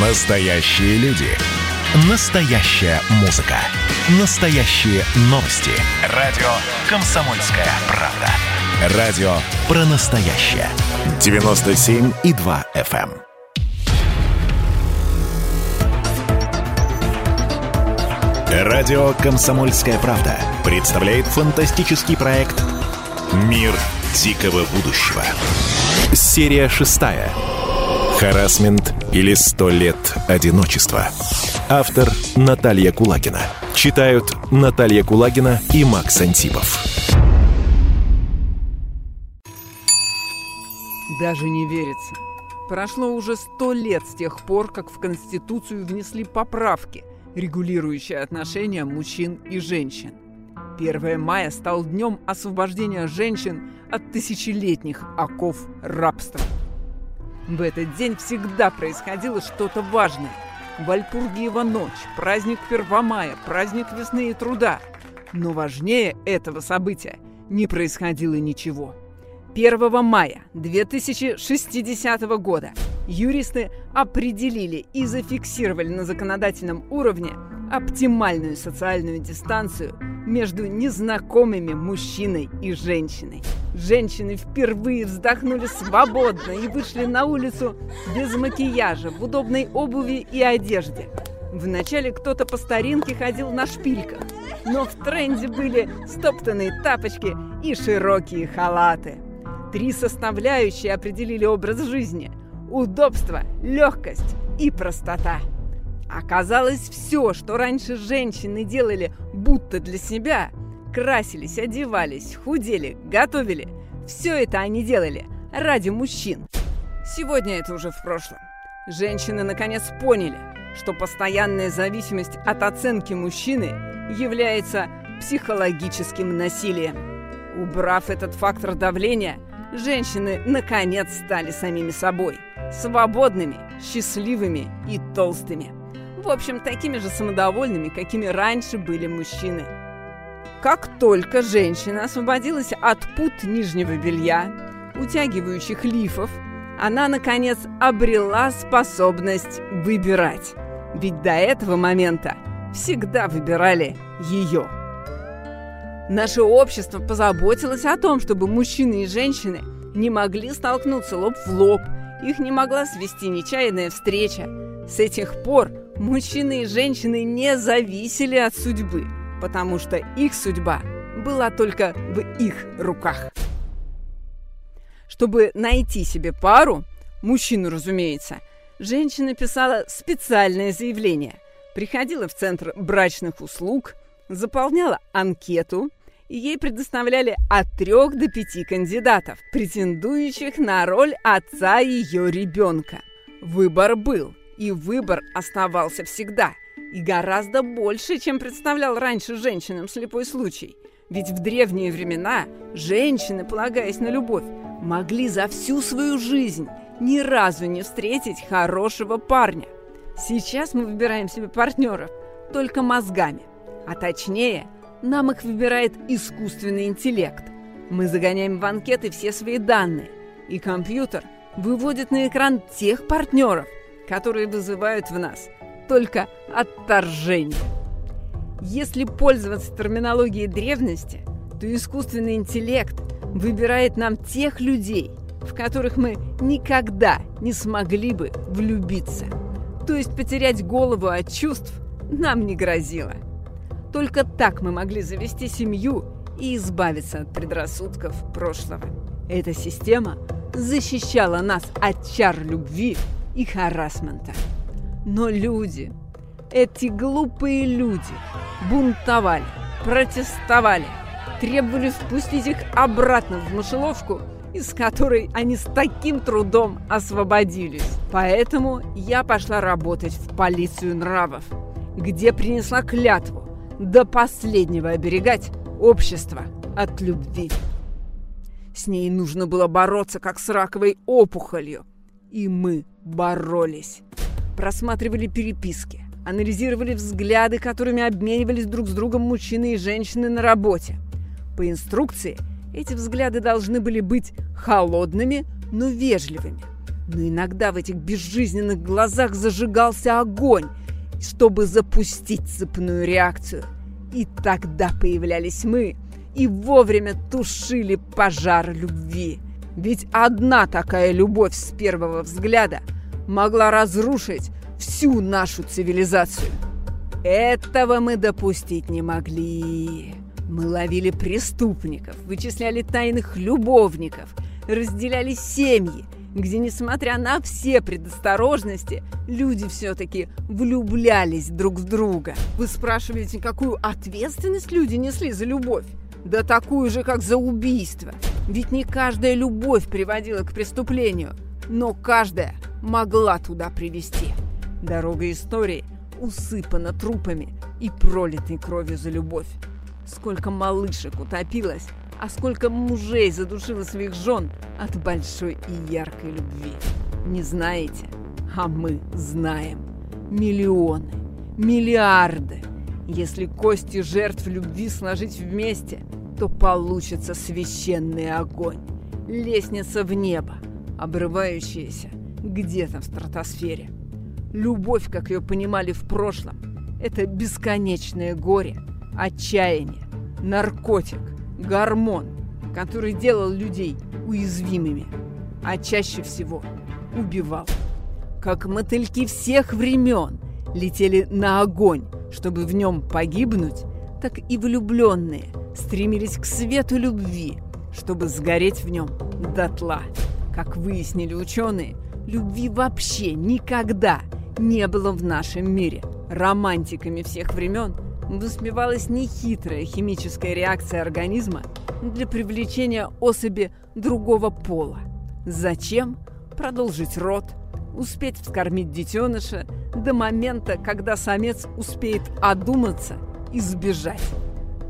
Настоящие люди. Настоящая музыка. Настоящие новости. Радио «Комсомольская правда». Радио про настоящее. 97,2 FM. эм. Радио «Комсомольская правда» представляет фантастический проект «Мир дикого будущего». Серия шестая. Харасмент или сто лет одиночества. Автор Наталья Кулагина. Читают Наталья Кулагина и Макс Антипов. Даже не верится. Прошло уже сто лет с тех пор, как в Конституцию внесли поправки, регулирующие отношения мужчин и женщин. 1 мая стал днем освобождения женщин от тысячелетних оков рабства. В этот день всегда происходило что-то важное. Вальпургиева ночь, праздник Первомая, праздник весны и труда. Но важнее этого события не происходило ничего. 1 мая 2060 года юристы определили и зафиксировали на законодательном уровне оптимальную социальную дистанцию между незнакомыми мужчиной и женщиной. Женщины впервые вздохнули свободно и вышли на улицу без макияжа, в удобной обуви и одежде. Вначале кто-то по старинке ходил на шпильках, но в тренде были стоптанные тапочки и широкие халаты. Три составляющие определили образ жизни – удобство, легкость и простота. Оказалось, все, что раньше женщины делали будто для себя – красились, одевались, худели, готовили – все это они делали ради мужчин. Сегодня это уже в прошлом. Женщины наконец поняли, что постоянная зависимость от оценки мужчины является психологическим насилием. Убрав этот фактор давления, женщины наконец стали самими собой, свободными, счастливыми и толстыми. В общем, такими же самодовольными, какими раньше были мужчины. Как только женщина освободилась от пут нижнего белья, утягивающих лифов, она, наконец, обрела способность выбирать. Ведь до этого момента всегда выбирали ее. Наше общество позаботилось о том, чтобы мужчины и женщины не могли столкнуться лоб в лоб, их не могла свести нечаянная встреча. С этих пор Мужчины и женщины не зависели от судьбы, потому что их судьба была только в их руках. Чтобы найти себе пару, мужчину, разумеется, женщина писала специальное заявление, приходила в центр брачных услуг, заполняла анкету, и ей предоставляли от трех до пяти кандидатов, претендующих на роль отца ее ребенка. Выбор был – и выбор оставался всегда. И гораздо больше, чем представлял раньше женщинам слепой случай. Ведь в древние времена женщины, полагаясь на любовь, могли за всю свою жизнь ни разу не встретить хорошего парня. Сейчас мы выбираем себе партнеров только мозгами. А точнее, нам их выбирает искусственный интеллект. Мы загоняем в анкеты все свои данные, и компьютер выводит на экран тех партнеров, которые вызывают в нас только отторжение. Если пользоваться терминологией древности, то искусственный интеллект выбирает нам тех людей, в которых мы никогда не смогли бы влюбиться. То есть потерять голову от чувств нам не грозило. Только так мы могли завести семью и избавиться от предрассудков прошлого. Эта система защищала нас от чар любви и харасмента. Но люди, эти глупые люди, бунтовали, протестовали, требовали впустить их обратно в мышеловку, из которой они с таким трудом освободились. Поэтому я пошла работать в полицию нравов, где принесла клятву до последнего оберегать общество от любви. С ней нужно было бороться, как с раковой опухолью. И мы боролись. Просматривали переписки, анализировали взгляды, которыми обменивались друг с другом мужчины и женщины на работе. По инструкции эти взгляды должны были быть холодными, но вежливыми. Но иногда в этих безжизненных глазах зажигался огонь, чтобы запустить цепную реакцию. И тогда появлялись мы и вовремя тушили пожар любви. Ведь одна такая любовь с первого взгляда могла разрушить всю нашу цивилизацию. Этого мы допустить не могли. Мы ловили преступников, вычисляли тайных любовников, разделяли семьи, где, несмотря на все предосторожности, люди все-таки влюблялись друг в друга. Вы спрашиваете, какую ответственность люди несли за любовь? Да такую же, как за убийство. Ведь не каждая любовь приводила к преступлению, но каждая могла туда привести. Дорога истории усыпана трупами и пролитой кровью за любовь. Сколько малышек утопилось, а сколько мужей задушило своих жен от большой и яркой любви. Не знаете? А мы знаем. Миллионы, миллиарды. Если кости жертв любви сложить вместе, то получится священный огонь. Лестница в небо, обрывающаяся где-то в стратосфере. Любовь, как ее понимали в прошлом, это бесконечное горе, отчаяние, наркотик, гормон, который делал людей уязвимыми, а чаще всего убивал. Как мотыльки всех времен летели на огонь, чтобы в нем погибнуть, так и влюбленные стремились к свету любви, чтобы сгореть в нем дотла. Как выяснили ученые, любви вообще никогда не было в нашем мире. Романтиками всех времен высмевалась нехитрая химическая реакция организма для привлечения особи другого пола. Зачем? Продолжить род, успеть вскормить детеныша до момента, когда самец успеет одуматься и сбежать.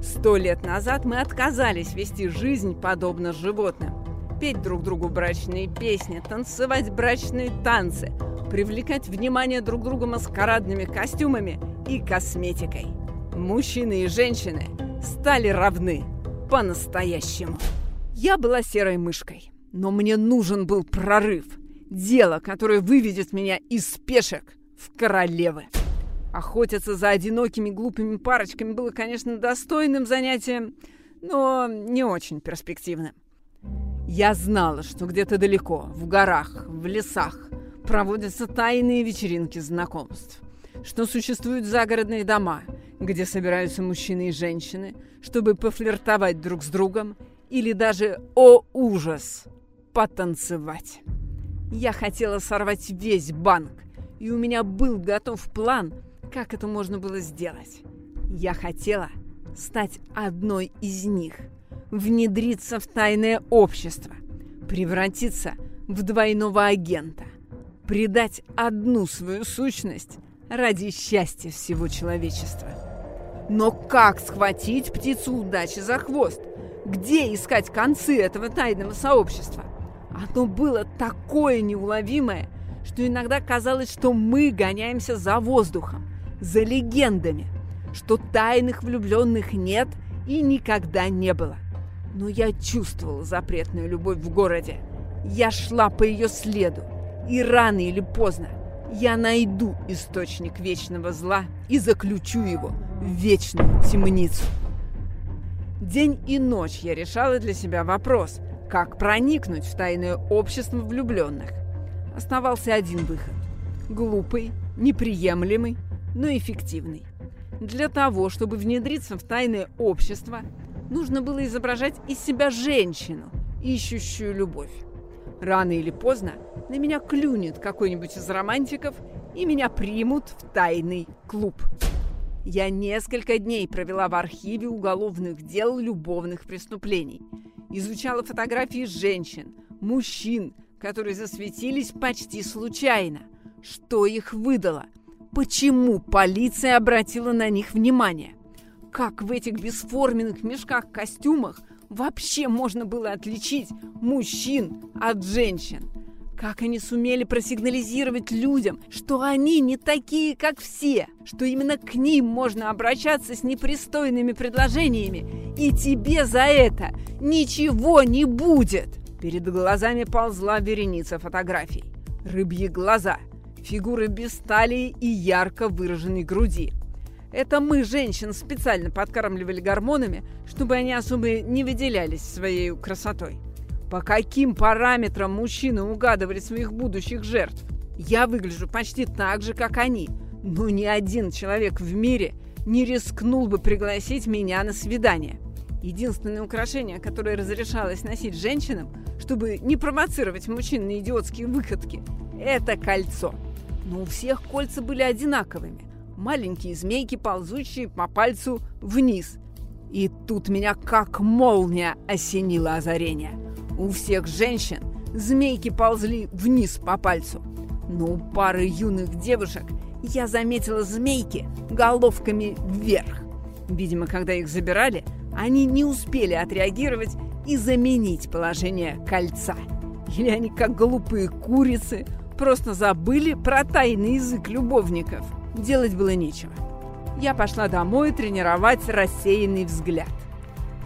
Сто лет назад мы отказались вести жизнь подобно животным. Петь друг другу брачные песни, танцевать брачные танцы, привлекать внимание друг друга маскарадными костюмами и косметикой. Мужчины и женщины стали равны по-настоящему. Я была серой мышкой, но мне нужен был прорыв. Дело, которое выведет меня из пешек в королевы. Охотиться за одинокими глупыми парочками было, конечно, достойным занятием, но не очень перспективным. Я знала, что где-то далеко, в горах, в лесах, проводятся тайные вечеринки знакомств, что существуют загородные дома, где собираются мужчины и женщины, чтобы пофлиртовать друг с другом или даже, о ужас, потанцевать. Я хотела сорвать весь банк, и у меня был готов план, как это можно было сделать. Я хотела стать одной из них, внедриться в тайное общество, превратиться в двойного агента – предать одну свою сущность ради счастья всего человечества. Но как схватить птицу удачи за хвост? Где искать концы этого тайного сообщества? Оно было такое неуловимое, что иногда казалось, что мы гоняемся за воздухом, за легендами, что тайных влюбленных нет и никогда не было. Но я чувствовала запретную любовь в городе. Я шла по ее следу. И рано или поздно я найду источник вечного зла и заключу его в вечную темницу. День и ночь я решала для себя вопрос, как проникнуть в тайное общество влюбленных. Оставался один выход. Глупый, неприемлемый, но эффективный. Для того, чтобы внедриться в тайное общество, нужно было изображать из себя женщину, ищущую любовь. Рано или поздно на меня клюнет какой-нибудь из романтиков, и меня примут в тайный клуб. Я несколько дней провела в архиве уголовных дел любовных преступлений. Изучала фотографии женщин, мужчин, которые засветились почти случайно. Что их выдало? Почему полиция обратила на них внимание? Как в этих бесформенных мешках-костюмах вообще можно было отличить мужчин от женщин? Как они сумели просигнализировать людям, что они не такие, как все, что именно к ним можно обращаться с непристойными предложениями, и тебе за это ничего не будет. Перед глазами ползла вереница фотографий. рыбьи глаза, фигуры без талии и ярко выраженной груди. Это мы, женщин, специально подкармливали гормонами, чтобы они особо не выделялись своей красотой. По каким параметрам мужчины угадывали своих будущих жертв? Я выгляжу почти так же, как они, но ни один человек в мире не рискнул бы пригласить меня на свидание. Единственное украшение, которое разрешалось носить женщинам, чтобы не провоцировать мужчин на идиотские выходки, это кольцо. Но у всех кольца были одинаковыми. Маленькие змейки, ползущие по пальцу вниз. И тут меня как молния осенило озарение. У всех женщин змейки ползли вниз по пальцу. Но у пары юных девушек я заметила змейки головками вверх. Видимо, когда их забирали, они не успели отреагировать и заменить положение кольца. Или они, как глупые курицы, просто забыли про тайный язык любовников. Делать было нечего. Я пошла домой тренировать рассеянный взгляд.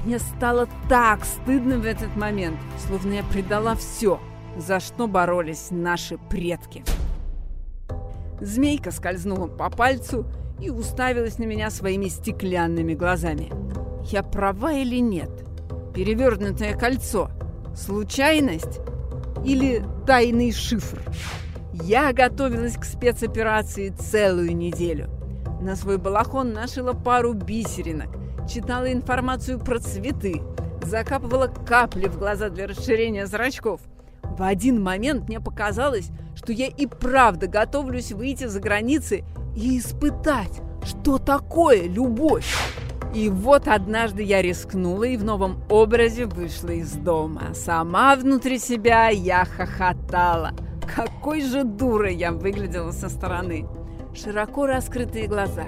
Мне стало так стыдно в этот момент, словно я предала все, за что боролись наши предки. Змейка скользнула по пальцу и уставилась на меня своими стеклянными глазами. Я права или нет? Перевернутое кольцо. Случайность? Или тайный шифр? Я готовилась к спецоперации целую неделю. На свой балахон нашила пару бисеринок, читала информацию про цветы, закапывала капли в глаза для расширения зрачков. В один момент мне показалось, что я и правда готовлюсь выйти за границы и испытать, что такое любовь. И вот однажды я рискнула и в новом образе вышла из дома. Сама внутри себя я хохотала. Какой же дурой я выглядела со стороны. Широко раскрытые глаза,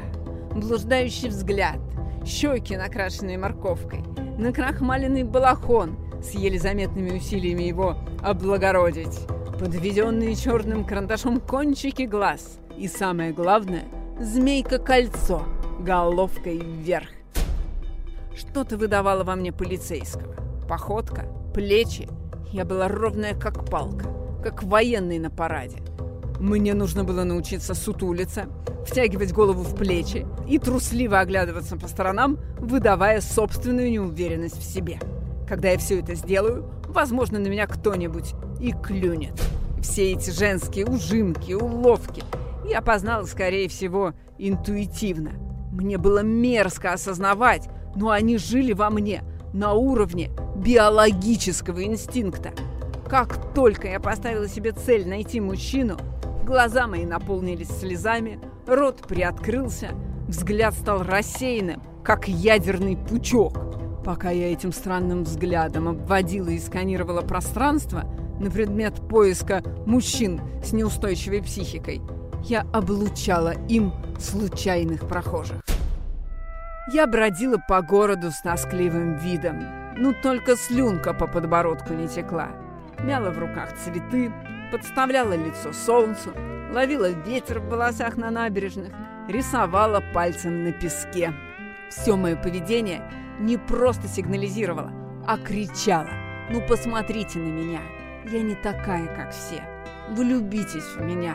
блуждающий взгляд, щеки, накрашенные морковкой, накрахмаленный балахон с еле заметными усилиями его облагородить, подведенные черным карандашом кончики глаз и, самое главное, змейка-кольцо головкой вверх. Что-то выдавало во мне полицейского. Походка, плечи. Я была ровная, как палка, как военный на параде. Мне нужно было научиться сутулиться, втягивать голову в плечи и трусливо оглядываться по сторонам, выдавая собственную неуверенность в себе. Когда я все это сделаю, возможно, на меня кто-нибудь и клюнет. Все эти женские ужимки, уловки я познала, скорее всего, интуитивно. Мне было мерзко осознавать, но они жили во мне на уровне биологического инстинкта. Как только я поставила себе цель найти мужчину, глаза мои наполнились слезами, рот приоткрылся, взгляд стал рассеянным, как ядерный пучок. Пока я этим странным взглядом обводила и сканировала пространство на предмет поиска мужчин с неустойчивой психикой, я облучала им случайных прохожих. Я бродила по городу с тоскливым видом. Ну, только слюнка по подбородку не текла. Мяла в руках цветы, подставляла лицо солнцу, ловила ветер в волосах на набережных, рисовала пальцем на песке. Все мое поведение не просто сигнализировало, а кричало. «Ну, посмотрите на меня! Я не такая, как все! Влюбитесь в меня!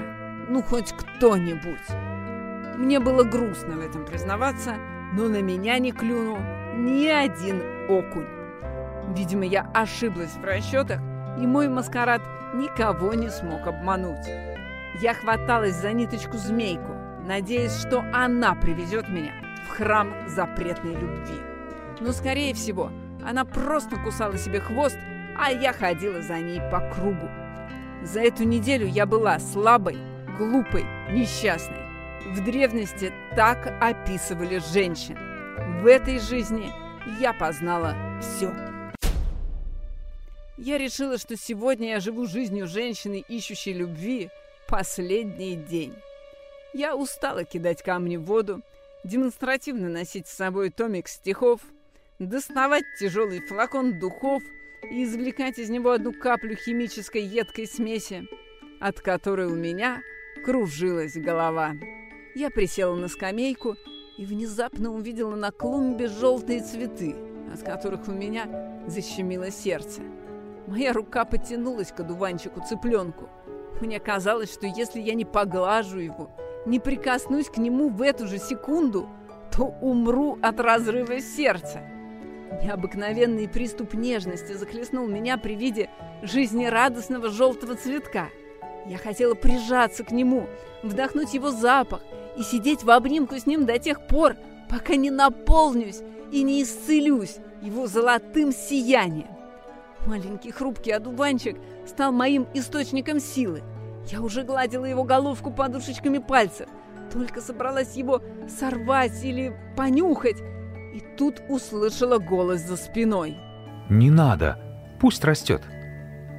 Ну, хоть кто-нибудь!» Мне было грустно в этом признаваться, но на меня не клюнул ни один окунь. Видимо, я ошиблась в расчетах, и мой маскарад никого не смог обмануть. Я хваталась за ниточку змейку, надеясь, что она привезет меня в храм запретной любви. Но, скорее всего, она просто кусала себе хвост, а я ходила за ней по кругу. За эту неделю я была слабой, глупой, несчастной. В древности так описывали женщин. В этой жизни я познала все. Я решила, что сегодня я живу жизнью женщины, ищущей любви, последний день. Я устала кидать камни в воду, демонстративно носить с собой томик стихов, доставать тяжелый флакон духов и извлекать из него одну каплю химической едкой смеси, от которой у меня кружилась голова. Я присела на скамейку и внезапно увидела на клумбе желтые цветы, от которых у меня защемило сердце. Моя рука потянулась к одуванчику-цыпленку, Мне казалось, что если я не поглажу его, не прикоснусь к нему в эту же секунду, то умру от разрыва сердца. Необыкновенный приступ нежности захлестнул меня при виде жизнерадостного желтого цветка. Я хотела прижаться к нему, вдохнуть его запах и сидеть в обнимку с ним до тех пор, пока не наполнюсь и не исцелюсь его золотым сиянием. Маленький хрупкий одуванчик стал моим источником силы. Я уже гладила его головку подушечками пальцев, только собралась его сорвать или понюхать, и тут услышала голос за спиной. «Не надо, пусть растет.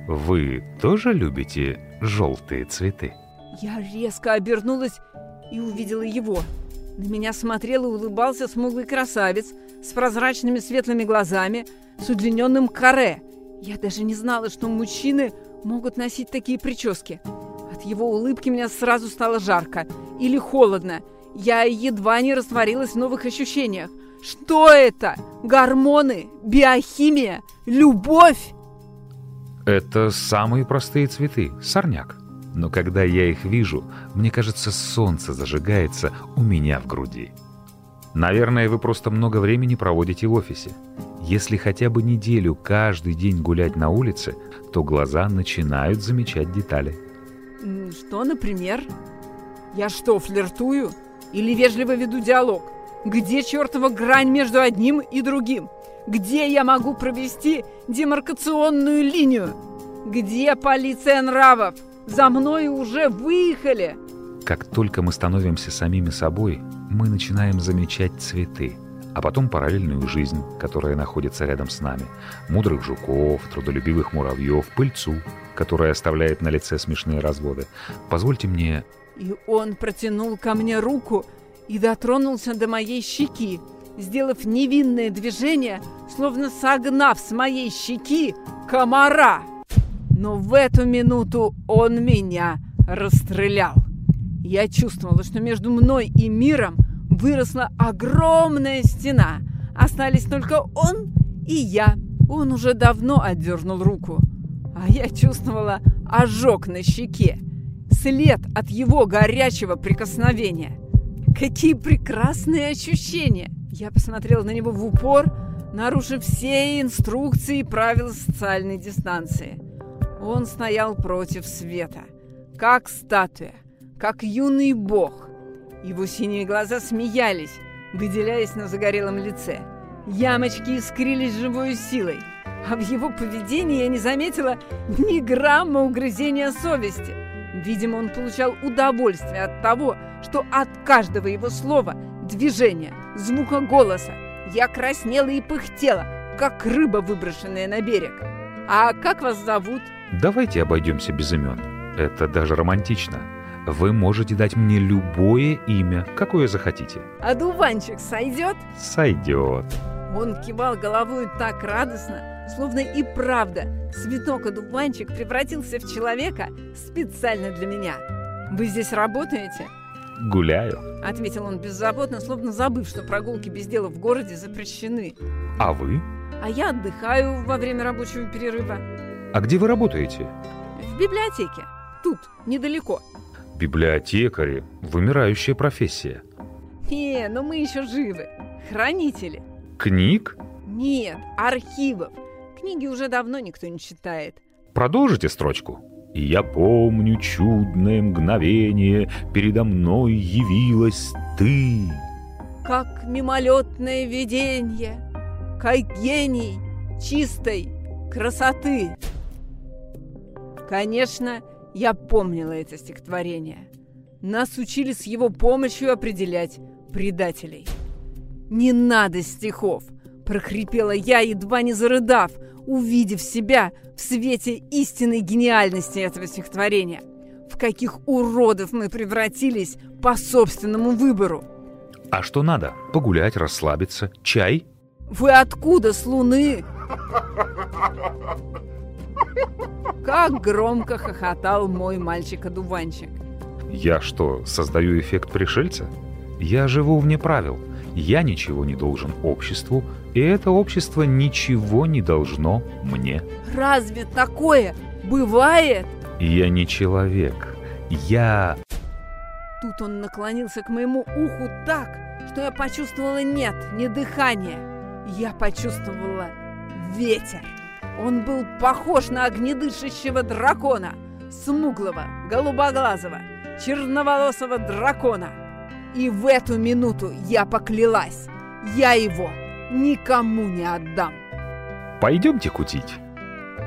Вы тоже любите желтые цветы?» Я резко обернулась и увидела его. На меня смотрел и улыбался смуглый красавец с прозрачными светлыми глазами, с удлиненным каре. Я даже не знала, что мужчины могут носить такие прически. От его улыбки меня сразу стало жарко или холодно. Я едва не растворилась в новых ощущениях. Что это? Гормоны? Биохимия? Любовь? Это самые простые цветы, сорняк. Но когда я их вижу, мне кажется, солнце зажигается у меня в груди. Наверное, вы просто много времени проводите в офисе. Если хотя бы неделю каждый день гулять на улице, то глаза начинают замечать детали. Что, например? Я что, флиртую? Или вежливо веду диалог? Где чертова грань между одним и другим? Где я могу провести демаркационную линию? Где полиция нравов? За мной уже выехали! Как только мы становимся самими собой, мы начинаем замечать цветы, а потом параллельную жизнь, которая находится рядом с нами. Мудрых жуков, трудолюбивых муравьев, пыльцу, которая оставляет на лице смешные разводы. Позвольте мне... И он протянул ко мне руку и дотронулся до моей щеки, сделав невинное движение, словно согнав с моей щеки комара. Но в эту минуту он меня расстрелял. Я чувствовала, что между мной и миром выросла огромная стена. Остались только он и я. Он уже давно отдернул руку. А я чувствовала ожог на щеке. След от его горячего прикосновения. Какие прекрасные ощущения! Я посмотрела на него в упор, нарушив все инструкции и правила социальной дистанции. Он стоял против света, как статуя, как юный бог. Его синие глаза смеялись, выделяясь на загорелом лице. Ямочки искрились живой силой, а в его поведении я не заметила ни грамма угрызения совести. Видимо, он получал удовольствие от того, что от каждого его слова, движения, звука голоса я краснела и пыхтела, как рыба, выброшенная на берег. «А как вас зовут?» Давайте обойдемся без имен. Это даже романтично. Вы можете дать мне любое имя, какое захотите. А дуванчик сойдет? Сойдет. Он кивал головой так радостно, словно и правда цветок одуванчик превратился в человека специально для меня. «Вы здесь работаете?» «Гуляю», — ответил он беззаботно, словно забыв, что прогулки без дела в городе запрещены. «А вы?» «А я отдыхаю во время рабочего перерыва». «А где вы работаете?» «В библиотеке. Тут, недалеко». «Библиотекари. Вымирающая профессия». «Не, но мы еще живы. Хранители». «Книг?» «Нет, архивов. Книги уже давно никто не читает». «Продолжите строчку». И я помню чудное мгновение, передо мной явилась ты. Как мимолетное видение, как гений чистой красоты. Конечно, я помнила это стихотворение. Нас учили с его помощью определять предателей. «Не надо стихов!» – прохрипела я, едва не зарыдав, увидев себя в свете истинной гениальности этого стихотворения. В каких уродов мы превратились по собственному выбору. А что надо? Погулять, расслабиться, чай? Вы откуда с Луны? Как громко хохотал мой мальчик-одуванчик. Я что, создаю эффект пришельца? Я живу вне правил. Я ничего не должен обществу, и это общество ничего не должно мне. Разве такое бывает? Я не человек. Я... Тут он наклонился к моему уху так, что я почувствовала нет, не дыхание. Я почувствовала ветер. Он был похож на огнедышащего дракона, смуглого, голубоглазого, черноволосого дракона. И в эту минуту я поклялась, я его никому не отдам. Пойдемте кутить.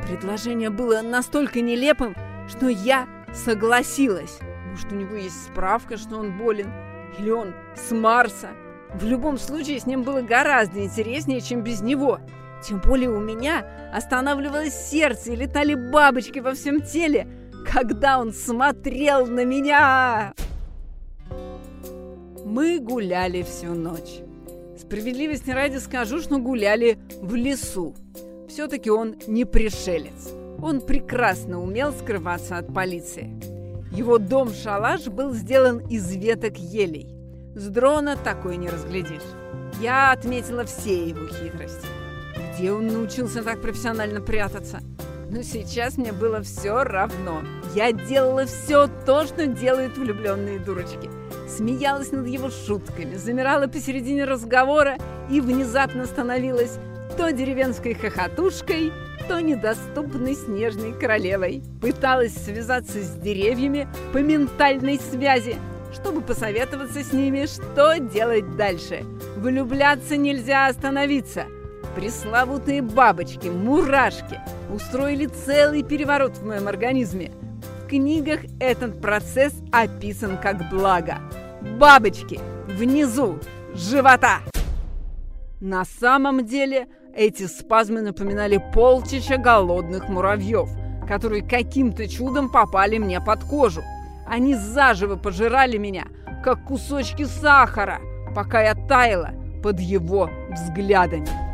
Предложение было настолько нелепым, что я согласилась. Может, у него есть справка, что он болен? Или он с Марса? В любом случае, с ним было гораздо интереснее, чем без него. Тем более у меня останавливалось сердце и летали бабочки во всем теле, когда он смотрел на меня. Мы гуляли всю ночь. Справедливости ради скажу, что гуляли в лесу. Все-таки он не пришелец. Он прекрасно умел скрываться от полиции. Его дом-шалаш был сделан из веток елей. С дрона такой не разглядишь. Я отметила все его хитрости. Где он научился так профессионально прятаться? Но сейчас мне было все равно. Я делала все то, что делают влюбленные дурочки. Смеялась над его шутками, замирала посередине разговора и внезапно становилась то деревенской хохотушкой, то недоступной снежной королевой. Пыталась связаться с деревьями по ментальной связи, чтобы посоветоваться с ними, что делать дальше. Влюбляться нельзя остановиться. Пресловутые бабочки, мурашки устроили целый переворот в моем организме. В книгах этот процесс описан как благо. Бабочки внизу живота. На самом деле эти спазмы напоминали полчища голодных муравьев, которые каким-то чудом попали мне под кожу. Они заживо пожирали меня, как кусочки сахара, пока я таяла под его взглядами.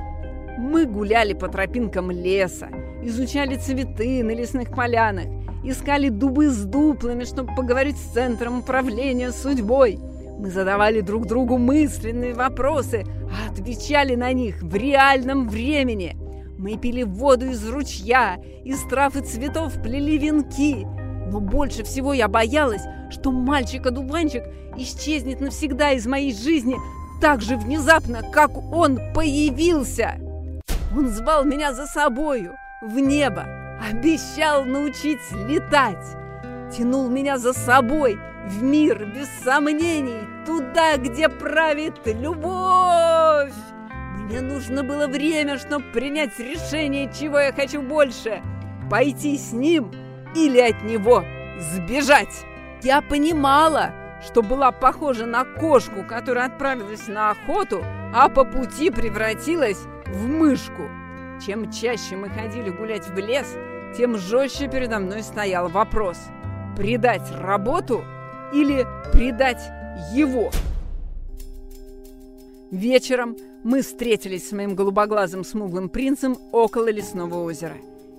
Мы гуляли по тропинкам леса, изучали цветы на лесных полянах, искали дубы с дуплами, чтобы поговорить с центром управления судьбой. Мы задавали друг другу мысленные вопросы, а отвечали на них в реальном времени. Мы пили воду из ручья, из трав и цветов плели венки. Но больше всего я боялась, что мальчик-одуванчик исчезнет навсегда из моей жизни так же внезапно, как он появился. Он звал меня за собою в небо, обещал научить летать, тянул меня за собой – в мир без сомнений, туда, где правит любовь. Мне нужно было время, чтобы принять решение, чего я хочу больше. Пойти с ним или от него сбежать. Я понимала, что была похожа на кошку, которая отправилась на охоту, а по пути превратилась в мышку. Чем чаще мы ходили гулять в лес, тем жестче передо мной стоял вопрос. Предать работу – или предать его. Вечером мы встретились с моим голубоглазым смуглым принцем около лесного озера.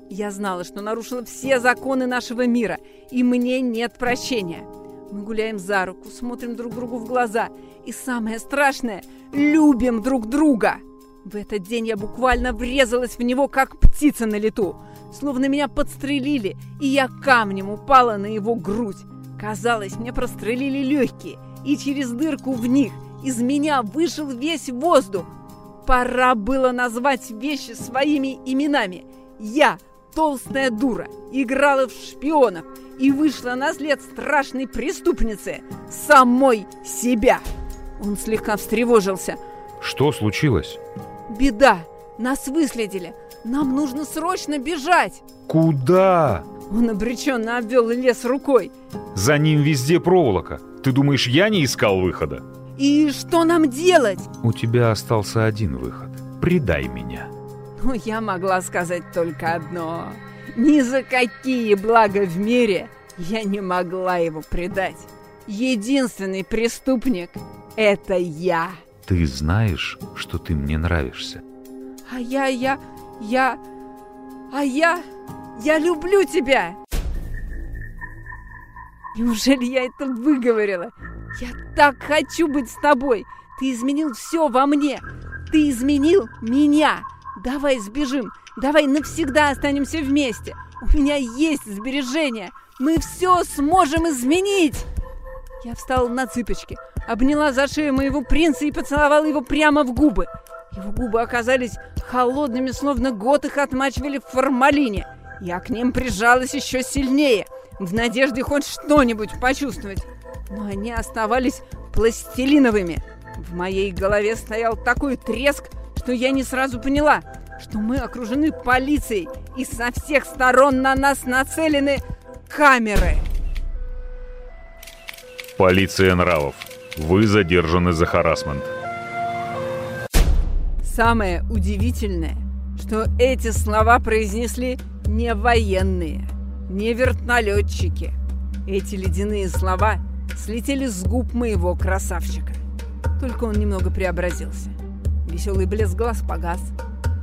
Я знала, что нарушила все законы нашего мира, и мне нет прощения. Мы гуляем за руку, смотрим друг другу в глаза, и самое страшное – любим друг друга. В этот день я буквально врезалась в него, как птица на лету, словно меня подстрелили, и я камнем упала на его грудь. Казалось, мне прострелили легкие, и через дырку в них из меня вышел весь воздух. Пора было назвать вещи своими именами. Я, толстая дура, играла в шпионов и вышла на след страшной преступницы, самой себя. Он слегка встревожился. Что случилось? Беда. Нас выследили. Нам нужно срочно бежать. Куда? Он обреченно обвел лес рукой. За ним везде проволока. Ты думаешь, я не искал выхода? И что нам делать? У тебя остался один выход. Предай меня. Ну, я могла сказать только одно. Ни за какие блага в мире я не могла его предать. Единственный преступник — это я. Ты знаешь, что ты мне нравишься. А я, я, я... А я... Я люблю тебя!» Неужели я это выговорила? Я так хочу быть с тобой! Ты изменил все во мне! Ты изменил меня! Давай сбежим! Давай навсегда останемся вместе! У меня есть сбережения! Мы все сможем изменить!» Я встала на цыпочки, обняла за шею моего принца и поцеловала его прямо в губы. Его губы оказались холодными, словно год их отмачивали в формалине. Я к ним прижалась еще сильнее, в надежде хоть что-нибудь почувствовать. Но они оставались пластилиновыми. В моей голове стоял такой треск, что я не сразу поняла, что мы окружены полицией, и со всех сторон на нас нацелены камеры. Полиция нравов. Вы задержаны за харасмент. Самое удивительное, что эти слова произнесли не военные, не вертолетчики. Эти ледяные слова слетели с губ моего красавчика. Только он немного преобразился. Веселый блеск глаз погас,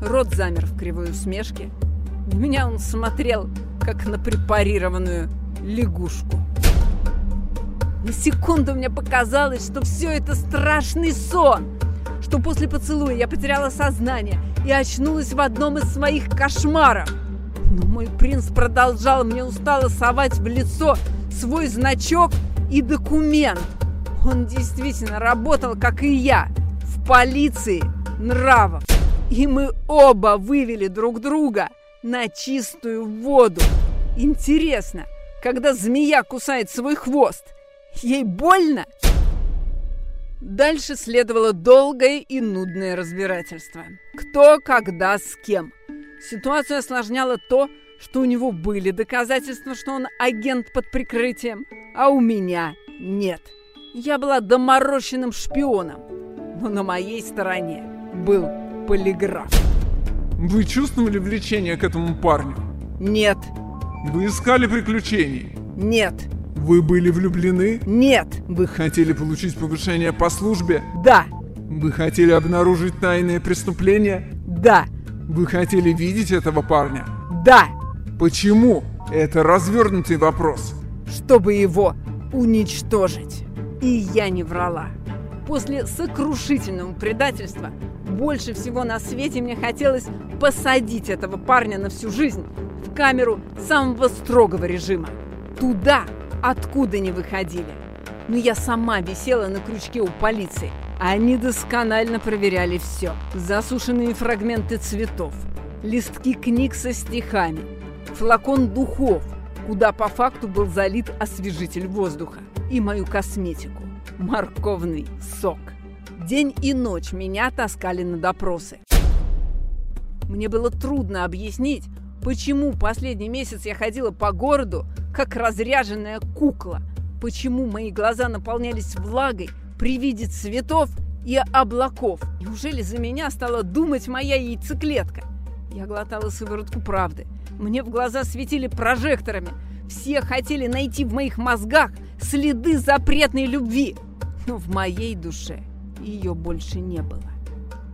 рот замер в кривой усмешке. На меня он смотрел, как на препарированную лягушку. На секунду мне показалось, что все это страшный сон, что после поцелуя я потеряла сознание и очнулась в одном из своих кошмаров. Но мой принц продолжал мне устало совать в лицо свой значок и документ. Он действительно работал, как и я, в полиции нравов. И мы оба вывели друг друга на чистую воду. Интересно, когда змея кусает свой хвост, ей больно? Дальше следовало долгое и нудное разбирательство. Кто, когда, с кем. Ситуацию осложняло то, что у него были доказательства, что он агент под прикрытием, а у меня нет. Я была доморощенным шпионом, но на моей стороне был полиграф. Вы чувствовали влечение к этому парню? Нет. Вы искали приключений? Нет. Вы были влюблены? Нет. Вы хотели получить повышение по службе? Да. Вы хотели обнаружить тайное преступление? Да. Вы хотели видеть этого парня? Да. Почему? Это развернутый вопрос. Чтобы его уничтожить. И я не врала. После сокрушительного предательства больше всего на свете мне хотелось посадить этого парня на всю жизнь в камеру самого строгого режима. Туда, откуда не выходили. Но я сама висела на крючке у полиции. Они досконально проверяли все. Засушенные фрагменты цветов, листки книг со стихами, флакон духов, куда по факту был залит освежитель воздуха, и мою косметику – морковный сок. День и ночь меня таскали на допросы. Мне было трудно объяснить, почему последний месяц я ходила по городу, как разряженная кукла, почему мои глаза наполнялись влагой при виде цветов и облаков. Неужели за меня стала думать моя яйцеклетка? Я глотала сыворотку правды. Мне в глаза светили прожекторами. Все хотели найти в моих мозгах следы запретной любви. Но в моей душе ее больше не было.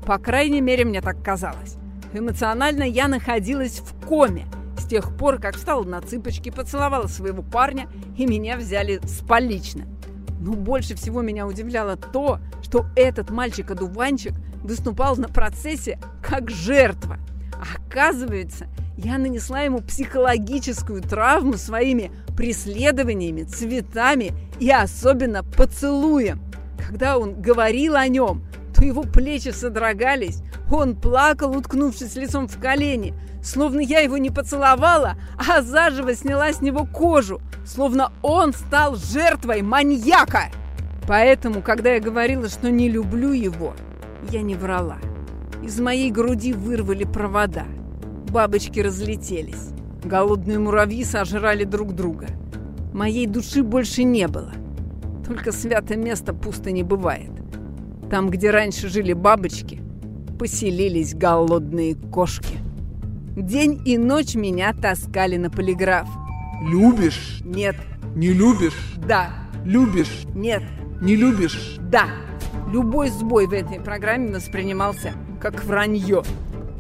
По крайней мере, мне так казалось. Эмоционально я находилась в коме с тех пор, как встала на цыпочки, поцеловала своего парня и меня взяли с полично. Но больше всего меня удивляло то, что этот мальчик-одуванчик выступал на процессе как жертва. Оказывается, я нанесла ему психологическую травму своими преследованиями, цветами и особенно поцелуем. Когда он говорил о нем, то его плечи содрогались, он плакал, уткнувшись лицом в колени, словно я его не поцеловала, а заживо сняла с него кожу, словно он стал жертвой маньяка. Поэтому, когда я говорила, что не люблю его, я не врала. Из моей груди вырвали провода. Бабочки разлетелись. Голодные муравьи сожрали друг друга. Моей души больше не было. Только святое место пусто не бывает. Там, где раньше жили бабочки, поселились голодные кошки. День и ночь меня таскали на полиграф. Любишь? Нет. Не любишь? Да. Любишь? Нет. Не любишь? Да. Любой сбой в этой программе воспринимался как вранье.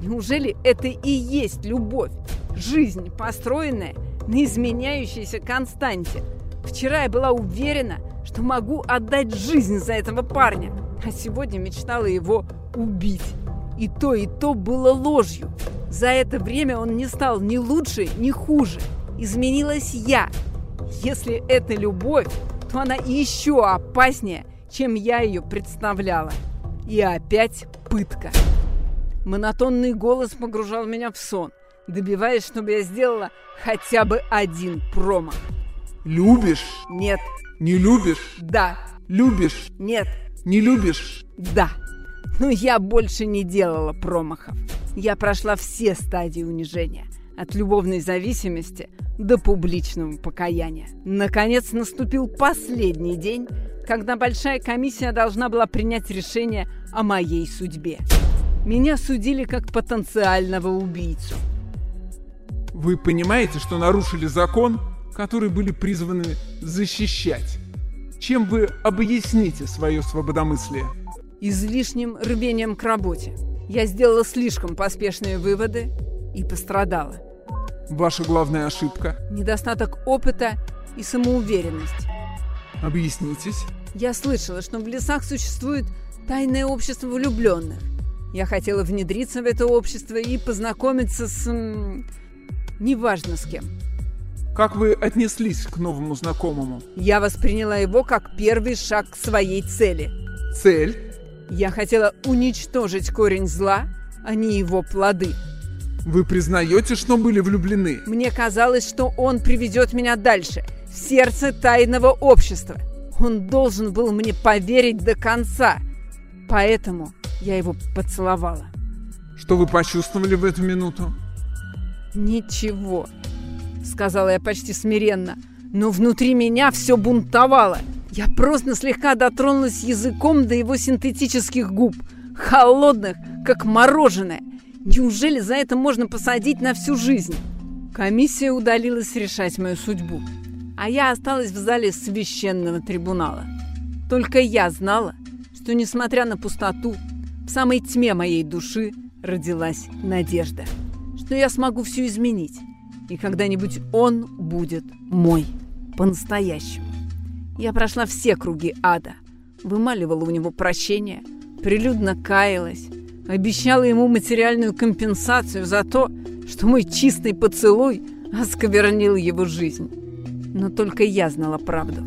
Неужели это и есть любовь? Жизнь, построенная на изменяющейся константе. Вчера я была уверена, что могу отдать жизнь за этого парня, а сегодня мечтала его убить. И то, и то было ложью. За это время он не стал ни лучше, ни хуже. Изменилась я. Если это любовь, то она еще опаснее, чем я ее представляла. И опять пытка. Монотонный голос погружал меня в сон, добиваясь, чтобы я сделала хотя бы один промах. Любишь? Нет. Не любишь? Да. Любишь? Нет. Не любишь? Да. Но я больше не делала промахов. Я прошла все стадии унижения. От любовной зависимости до публичного покаяния. Наконец наступил последний день, когда большая комиссия должна была принять решение о моей судьбе. Меня судили как потенциального убийцу. Вы понимаете, что нарушили закон, который были призваны защищать? Чем вы объясните свое свободомыслие? Излишним рвением к работе. Я сделала слишком поспешные выводы и пострадала. Ваша главная ошибка? Недостаток опыта и самоуверенность. Объяснитесь. Я слышала, что в лесах существует тайное общество влюбленных. Я хотела внедриться в это общество и познакомиться с... М, неважно с кем. Как вы отнеслись к новому знакомому? Я восприняла его как первый шаг к своей цели. Цель? Я хотела уничтожить корень зла, а не его плоды. Вы признаете, что были влюблены? Мне казалось, что он приведет меня дальше, в сердце тайного общества. Он должен был мне поверить до конца. Поэтому я его поцеловала. Что вы почувствовали в эту минуту? «Ничего», — сказала я почти смиренно, но внутри меня все бунтовало. Я просто слегка дотронулась языком до его синтетических губ, холодных, как мороженое. Неужели за это можно посадить на всю жизнь? Комиссия удалилась решать мою судьбу, а я осталась в зале священного трибунала. Только я знала, что, несмотря на пустоту, в самой тьме моей души родилась надежда, что я смогу все изменить, и когда-нибудь он будет мой, по-настоящему. Я прошла все круги ада, вымаливала у него прощение, прилюдно каялась, обещала ему материальную компенсацию за то, что мой чистый поцелуй осквернил его жизнь. Но только я знала правду.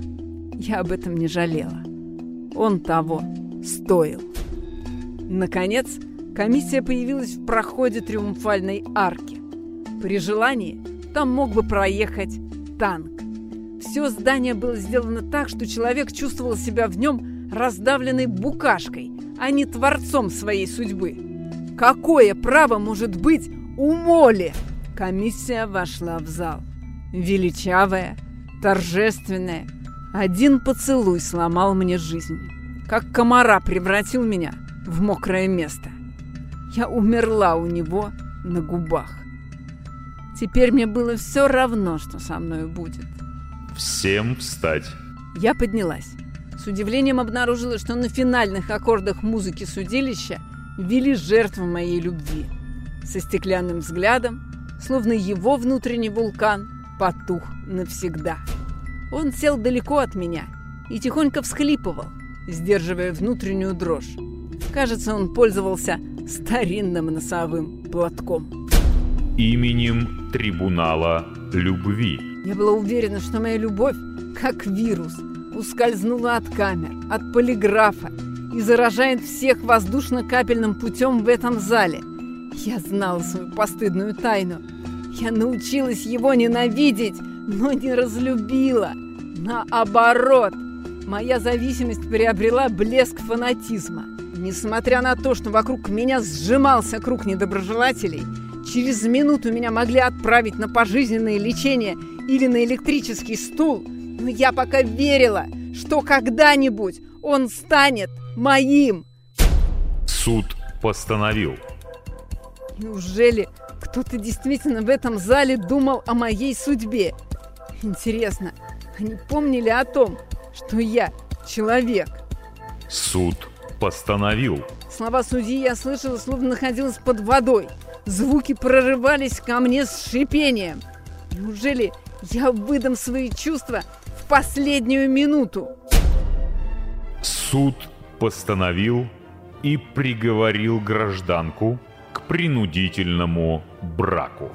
Я об этом не жалела. Он того стоил. Наконец, комиссия появилась в проходе триумфальной арки. При желании там мог бы проехать танк. Все здание было сделано так, что человек чувствовал себя в нем раздавленной букашкой, а не творцом своей судьбы. Какое право может быть у Моли? Комиссия вошла в зал. Величавая, торжественная. Один поцелуй сломал мне жизнь. Как комара превратил меня в мокрое место. Я умерла у него на губах. Теперь мне было все равно, что со мной будет. Всем встать. Я поднялась. С удивлением обнаружила, что на финальных аккордах музыки судилища вели жертву моей любви. Со стеклянным взглядом, словно его внутренний вулкан потух навсегда. Он сел далеко от меня и тихонько всхлипывал, сдерживая внутреннюю дрожь. Кажется, он пользовался старинным носовым платком. Именем трибунала любви. Я была уверена, что моя любовь, как вирус, ускользнула от камер, от полиграфа и заражает всех воздушно-капельным путем в этом зале. Я знала свою постыдную тайну. Я научилась его ненавидеть, но не разлюбила. Наоборот, моя зависимость приобрела блеск фанатизма. Несмотря на то, что вокруг меня сжимался круг недоброжелателей, через минуту меня могли отправить на пожизненное лечение или на электрический стул, но я пока верила, что когда-нибудь он станет моим. Суд постановил. Неужели кто-то действительно в этом зале думал о моей судьбе? Интересно, они помнили о том, что я человек? Суд постановил. Слова судьи я слышала, словно находилась под водой. Звуки прорывались ко мне с шипением. Неужели я выдам свои чувства в последнюю минуту? Суд постановил и приговорил гражданку к принудительному браку.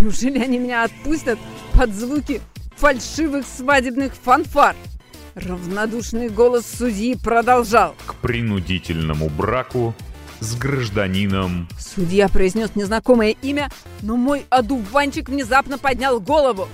Неужели они меня отпустят под звуки фальшивых свадебных фанфар. Равнодушный голос судьи продолжал. К принудительному браку с гражданином. Судья произнес незнакомое имя, но мой одуванчик внезапно поднял голову.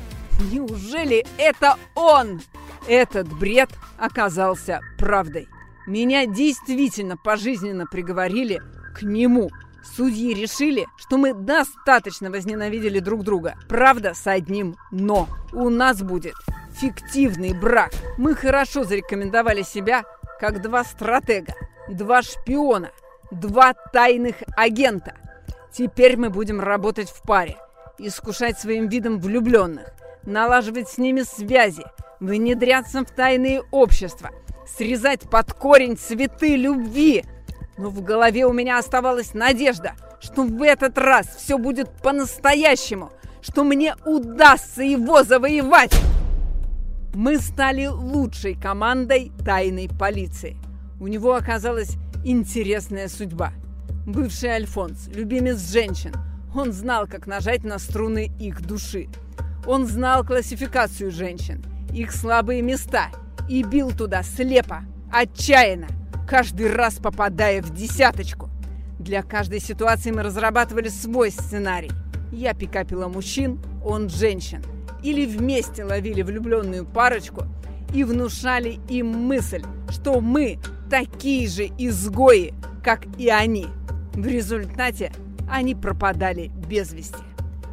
Неужели это он? Этот бред оказался правдой. Меня действительно пожизненно приговорили к нему. Судьи решили, что мы достаточно возненавидели друг друга. Правда, с одним «но». У нас будет фиктивный брак. Мы хорошо зарекомендовали себя как два стратега, два шпиона, два тайных агента. Теперь мы будем работать в паре, искушать своим видом влюбленных, налаживать с ними связи, внедряться в тайные общества, срезать под корень цветы любви. Но в голове у меня оставалась надежда, что в этот раз все будет по-настоящему, что мне удастся его завоевать. Мы стали лучшей командой тайной полиции. У него оказалась интересная судьба. Бывший Альфонс, любимец женщин, он знал, как нажать на струны их души. Он знал классификацию женщин, их слабые места и бил туда слепо, отчаянно, каждый раз попадая в десяточку. Для каждой ситуации мы разрабатывали свой сценарий. Я пикапила мужчин, он женщин. Или вместе ловили влюбленную парочку и внушали им мысль, что мы такие же изгои, как и они. В результате они пропадали без вести.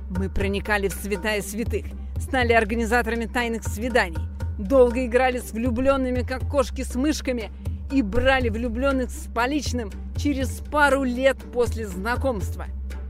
Мы проникали в святая святых, стали организаторами тайных свиданий, долго играли с влюбленными, как кошки с мышками, и брали влюбленных с поличным через пару лет после знакомства.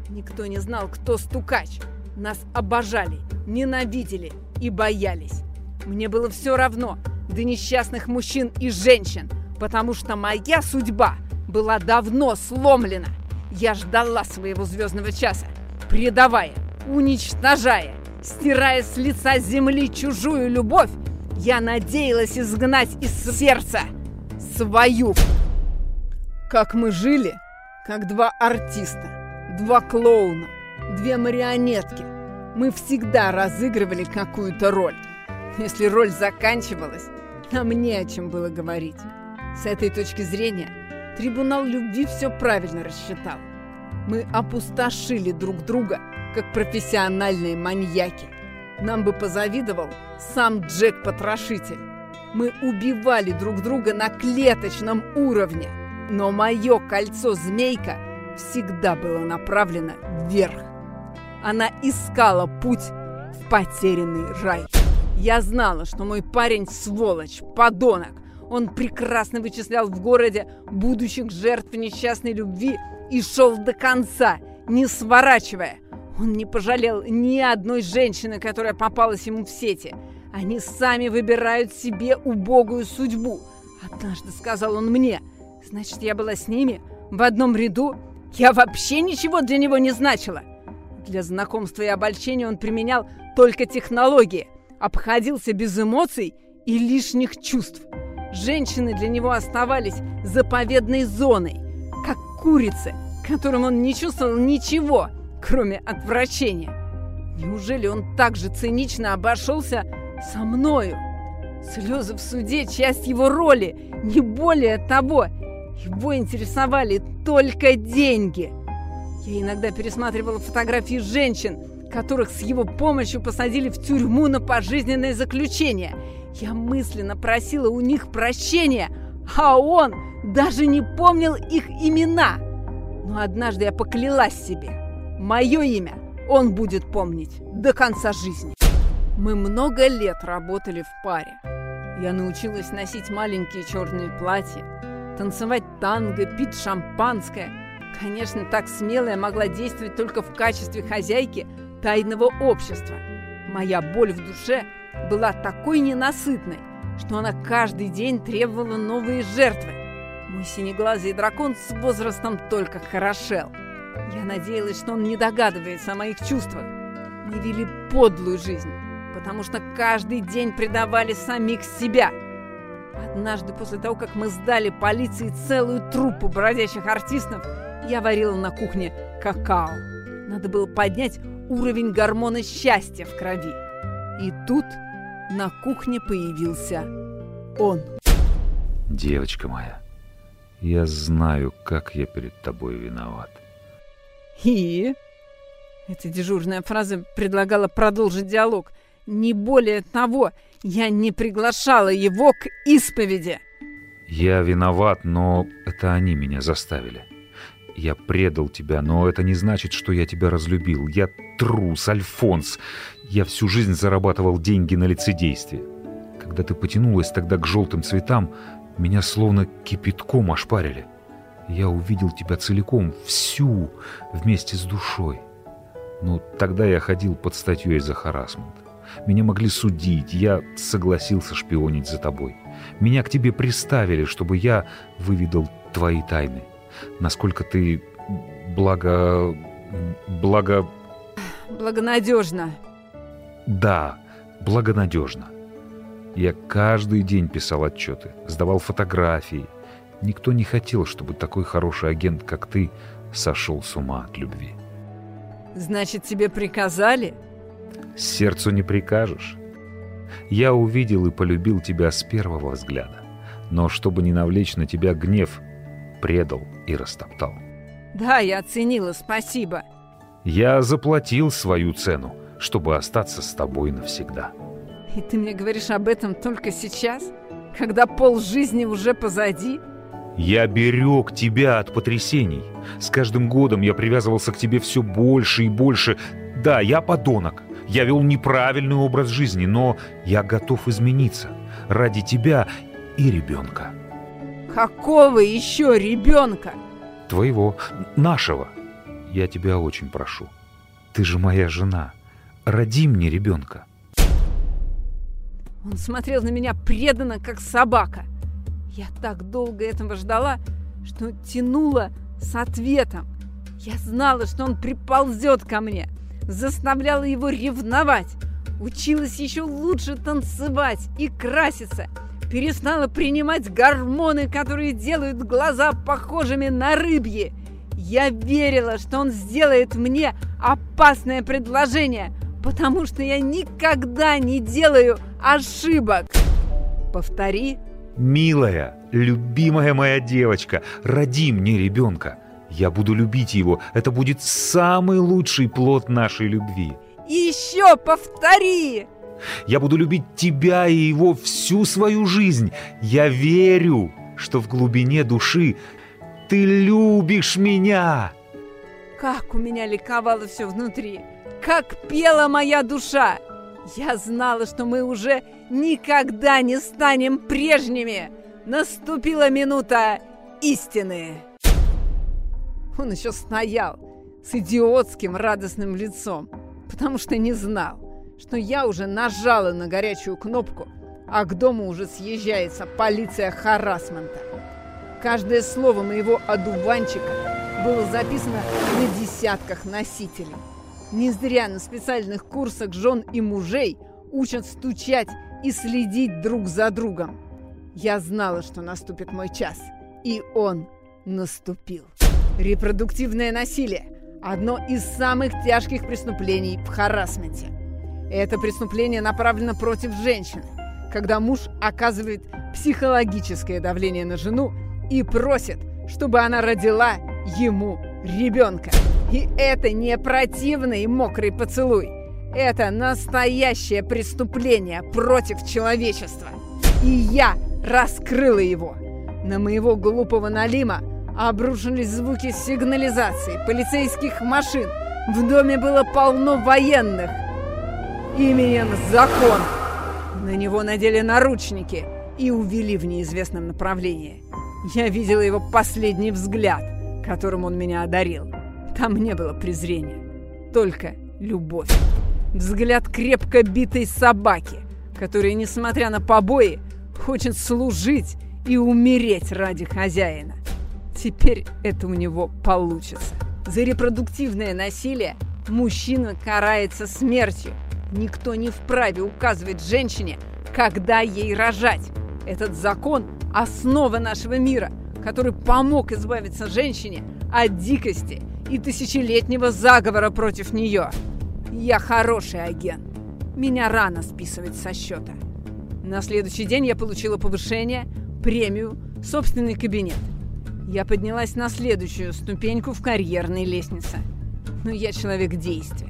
Никто не знал, кто стукач. Нас обожали, ненавидели и боялись. Мне было все равно до несчастных мужчин и женщин, потому что моя судьба была давно сломлена. Я ждала своего звездного часа, предавая, уничтожая, стирая с лица земли чужую любовь, я надеялась изгнать из сердца свою. Как мы жили, как два артиста, два клоуна, две марионетки. Мы всегда разыгрывали какую-то роль. Если роль заканчивалась, нам не о чем было говорить. С этой точки зрения трибунал любви все правильно рассчитал. Мы опустошили друг друга, как профессиональные маньяки. Нам бы позавидовал сам Джек-потрошитель. Мы убивали друг друга на клеточном уровне. Но мое кольцо-змейка всегда было направлено вверх. Она искала путь в потерянный рай. Я знала, что мой парень сволочь, подонок. Он прекрасно вычислял в городе будущих жертв несчастной любви и шел до конца, не сворачивая. Он не пожалел ни одной женщины, которая попалась ему в сети. Они сами выбирают себе убогую судьбу. Однажды сказал он мне, значит, я была с ними в одном ряду. Я вообще ничего для него не значила. Для знакомства и обольщения он применял только технологии, обходился без эмоций и лишних чувств. Женщины для него оставались заповедной зоной, как курицы, которым он не чувствовал ничего – кроме отвращения. Неужели он так же цинично обошелся со мною? Слезы в суде – часть его роли, не более того. Его интересовали только деньги. Я иногда пересматривала фотографии женщин, которых с его помощью посадили в тюрьму на пожизненное заключение. Я мысленно просила у них прощения, а он даже не помнил их имена. Но однажды я поклялась себе, Мое имя он будет помнить до конца жизни. Мы много лет работали в паре. Я научилась носить маленькие черные платья, танцевать танго, пить шампанское. Конечно, так смело я могла действовать только в качестве хозяйки тайного общества. Моя боль в душе была такой ненасытной, что она каждый день требовала новые жертвы. Мой синеглазый дракон с возрастом только хорошел – я надеялась, что он не догадывается о моих чувствах. Мы вели подлую жизнь, потому что каждый день предавали самих себя. Однажды после того, как мы сдали полиции целую труппу бродячих артистов, я варила на кухне какао. Надо было поднять уровень гормона счастья в крови. И тут на кухне появился он. Девочка моя, я знаю, как я перед тобой виноват. И? Эта дежурная фраза предлагала продолжить диалог. Не более того, я не приглашала его к исповеди. Я виноват, но это они меня заставили. Я предал тебя, но это не значит, что я тебя разлюбил. Я трус, Альфонс. Я всю жизнь зарабатывал деньги на лицедействе. Когда ты потянулась тогда к желтым цветам, меня словно кипятком ошпарили. Я увидел тебя целиком, всю, вместе с душой. Но тогда я ходил под статьей за харасмент. Меня могли судить, я согласился шпионить за тобой. Меня к тебе приставили, чтобы я выведал твои тайны насколько ты благо... благо... Благонадежно. Да, благонадежно. Я каждый день писал отчеты, сдавал фотографии. Никто не хотел, чтобы такой хороший агент, как ты, сошел с ума от любви. Значит, тебе приказали? Сердцу не прикажешь. Я увидел и полюбил тебя с первого взгляда. Но чтобы не навлечь на тебя гнев, предал и растоптал. Да, я оценила, спасибо. Я заплатил свою цену, чтобы остаться с тобой навсегда. И ты мне говоришь об этом только сейчас? Когда пол жизни уже позади? Я берег тебя от потрясений. С каждым годом я привязывался к тебе все больше и больше. Да, я подонок. Я вел неправильный образ жизни, но я готов измениться. Ради тебя и ребенка. Какого еще ребенка? Твоего, нашего. Я тебя очень прошу. Ты же моя жена. Роди мне ребенка. Он смотрел на меня преданно, как собака. Я так долго этого ждала, что тянула с ответом. Я знала, что он приползет ко мне, заставляла его ревновать, училась еще лучше танцевать и краситься – перестала принимать гормоны, которые делают глаза похожими на рыбьи. Я верила, что он сделает мне опасное предложение, потому что я никогда не делаю ошибок. Повтори. Милая, любимая моя девочка, роди мне ребенка. Я буду любить его. Это будет самый лучший плод нашей любви. еще повтори! Я буду любить тебя и его всю свою жизнь. Я верю, что в глубине души ты любишь меня. Как у меня ликовало все внутри. Как пела моя душа. Я знала, что мы уже никогда не станем прежними. Наступила минута истины. Он еще стоял с идиотским радостным лицом, потому что не знал, что я уже нажала на горячую кнопку, а к дому уже съезжается полиция харасмента. Каждое слово моего одуванчика было записано на десятках носителей. Не зря на специальных курсах жен и мужей учат стучать и следить друг за другом. Я знала, что наступит мой час, и он наступил. Репродуктивное насилие – одно из самых тяжких преступлений в харасменте. Это преступление направлено против женщины, когда муж оказывает психологическое давление на жену и просит, чтобы она родила ему ребенка. И это не противный мокрый поцелуй. Это настоящее преступление против человечества. И я раскрыла его. На моего глупого Налима обрушились звуки сигнализации, полицейских машин. В доме было полно военных именем закон. На него надели наручники и увели в неизвестном направлении. Я видела его последний взгляд, которым он меня одарил. Там не было презрения, только любовь. Взгляд крепко битой собаки, которая, несмотря на побои, хочет служить и умереть ради хозяина. Теперь это у него получится. За репродуктивное насилие мужчина карается смертью – Никто не вправе указывать женщине, когда ей рожать. Этот закон – основа нашего мира, который помог избавиться женщине от дикости и тысячелетнего заговора против нее. Я хороший агент. меня рано списывать со счета. На следующий день я получила повышение, премию, собственный кабинет. Я поднялась на следующую ступеньку в карьерной лестнице. Но я человек действия.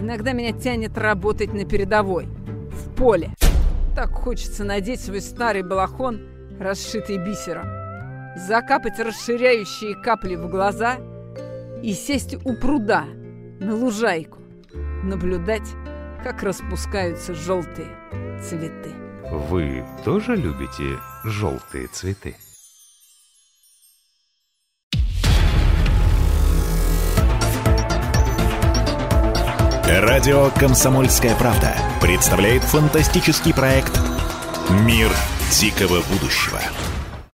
Иногда меня тянет работать на передовой, в поле. Так хочется надеть свой старый балахон, расшитый бисером, закапать расширяющие капли в глаза и сесть у пруда на лужайку, наблюдать, как распускаются желтые цветы. Вы тоже любите желтые цветы? Радио «Комсомольская правда» представляет фантастический проект «Мир дикого будущего».